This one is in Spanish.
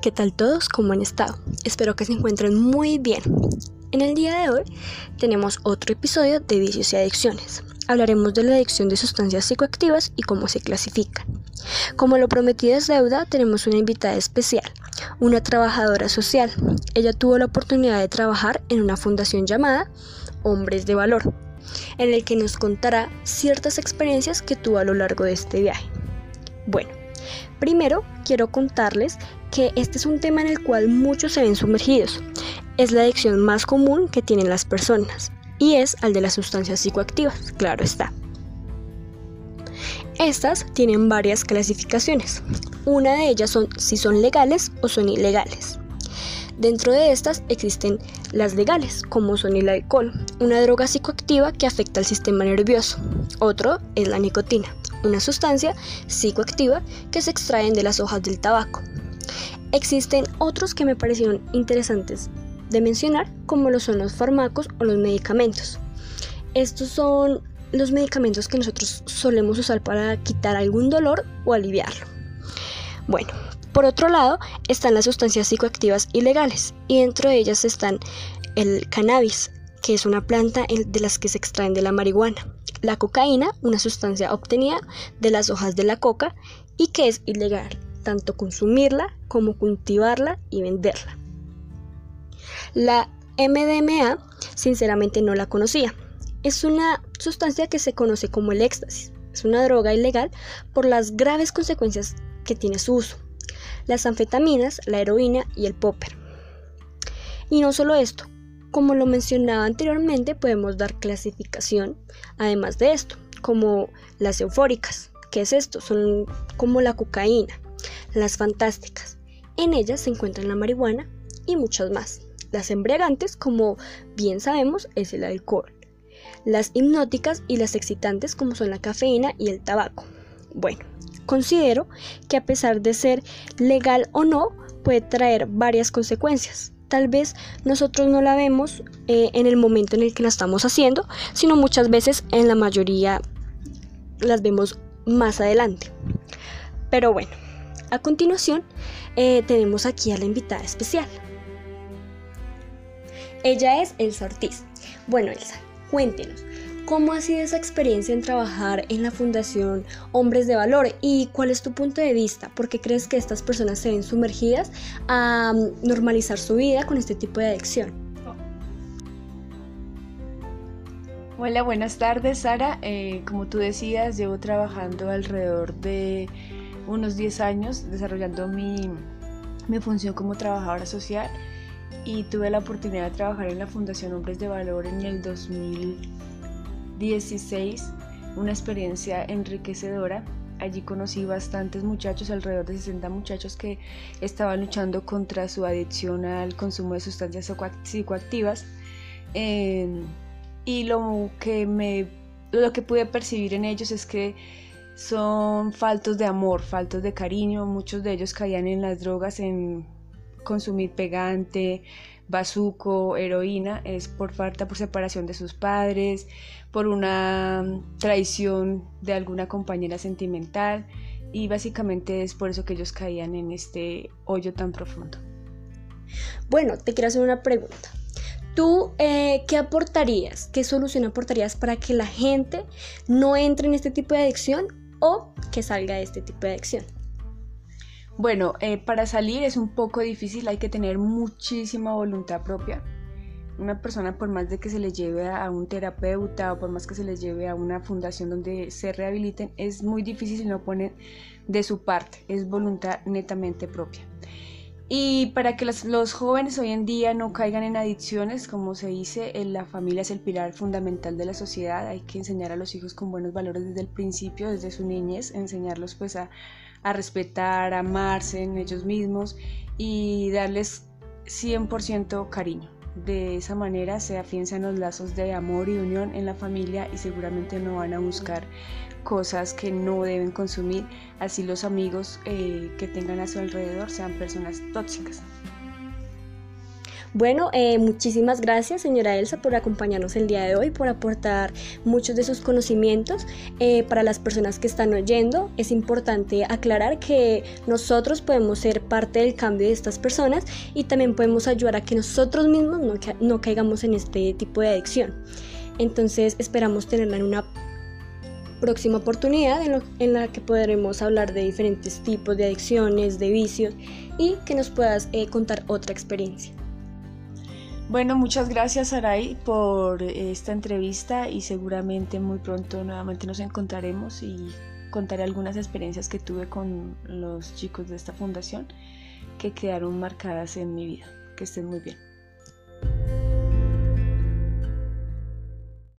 ¿Qué tal todos? ¿Cómo han estado? Espero que se encuentren muy bien. En el día de hoy tenemos otro episodio de vicios y adicciones. Hablaremos de la adicción de sustancias psicoactivas y cómo se clasifican. Como lo prometido es deuda, tenemos una invitada especial, una trabajadora social. Ella tuvo la oportunidad de trabajar en una fundación llamada Hombres de Valor, en el que nos contará ciertas experiencias que tuvo a lo largo de este viaje. Bueno, primero quiero contarles que este es un tema en el cual muchos se ven sumergidos. Es la adicción más común que tienen las personas y es al de las sustancias psicoactivas, claro está. Estas tienen varias clasificaciones. Una de ellas son si son legales o son ilegales. Dentro de estas existen las legales, como son el alcohol, una droga psicoactiva que afecta al sistema nervioso. Otro es la nicotina, una sustancia psicoactiva que se extraen de las hojas del tabaco. Existen otros que me parecieron interesantes de mencionar, como lo son los fármacos o los medicamentos. Estos son los medicamentos que nosotros solemos usar para quitar algún dolor o aliviarlo. Bueno, por otro lado están las sustancias psicoactivas ilegales y dentro de ellas están el cannabis, que es una planta de las que se extraen de la marihuana, la cocaína, una sustancia obtenida de las hojas de la coca y que es ilegal tanto consumirla como cultivarla y venderla. La MDMA sinceramente no la conocía. Es una sustancia que se conoce como el éxtasis. Es una droga ilegal por las graves consecuencias que tiene su uso. Las anfetaminas, la heroína y el popper. Y no solo esto, como lo mencionaba anteriormente, podemos dar clasificación, además de esto, como las eufóricas. ¿Qué es esto? Son como la cocaína, las fantásticas. En ellas se encuentran la marihuana y muchas más. Las embriagantes, como bien sabemos, es el alcohol. Las hipnóticas y las excitantes, como son la cafeína y el tabaco. Bueno, considero que a pesar de ser legal o no, puede traer varias consecuencias. Tal vez nosotros no la vemos eh, en el momento en el que la estamos haciendo, sino muchas veces en la mayoría las vemos más adelante. Pero bueno, a continuación eh, tenemos aquí a la invitada especial. Ella es Elsa Ortiz. Bueno, Elsa, cuéntenos, ¿cómo ha sido esa experiencia en trabajar en la Fundación Hombres de Valor y cuál es tu punto de vista? ¿Por qué crees que estas personas se ven sumergidas a mm, normalizar su vida con este tipo de adicción? Hola, buenas tardes, Sara. Eh, como tú decías, llevo trabajando alrededor de unos 10 años desarrollando mi, mi función como trabajadora social y tuve la oportunidad de trabajar en la Fundación Hombres de Valor en el 2016, una experiencia enriquecedora. Allí conocí bastantes muchachos, alrededor de 60 muchachos que estaban luchando contra su adicción al consumo de sustancias psicoactivas. Eh, y lo que, me, lo que pude percibir en ellos es que son faltos de amor, faltos de cariño. Muchos de ellos caían en las drogas, en consumir pegante, bazuco, heroína, es por falta, por separación de sus padres, por una traición de alguna compañera sentimental y básicamente es por eso que ellos caían en este hoyo tan profundo. Bueno, te quiero hacer una pregunta. ¿Tú eh, qué aportarías? ¿Qué solución aportarías para que la gente no entre en este tipo de adicción o que salga de este tipo de adicción? Bueno, eh, para salir es un poco difícil, hay que tener muchísima voluntad propia. Una persona por más de que se le lleve a un terapeuta o por más que se les lleve a una fundación donde se rehabiliten, es muy difícil si no ponen de su parte, es voluntad netamente propia. Y para que los, jóvenes hoy en día no caigan en adicciones, como se dice, la familia es el pilar fundamental de la sociedad. Hay que enseñar a los hijos con buenos valores desde el principio, desde su niñez, enseñarlos pues a, a respetar, a amarse en ellos mismos y darles 100% cariño. De esa manera se afianzan los lazos de amor y unión en la familia y seguramente no van a buscar cosas que no deben consumir, así los amigos eh, que tengan a su alrededor sean personas tóxicas. Bueno, eh, muchísimas gracias señora Elsa por acompañarnos el día de hoy, por aportar muchos de sus conocimientos. Eh, para las personas que están oyendo, es importante aclarar que nosotros podemos ser parte del cambio de estas personas y también podemos ayudar a que nosotros mismos no, no caigamos en este tipo de adicción. Entonces esperamos tenerla en una próxima oportunidad en, la que podremos hablar de diferentes tipos de adicciones, de vicios y que nos puedas eh, contar otra experiencia. Bueno, muchas gracias Saray por esta entrevista y seguramente muy pronto nuevamente nos encontraremos y contaré algunas experiencias que tuve con los chicos de esta fundación que quedaron marcadas en mi vida. Que estén muy bien.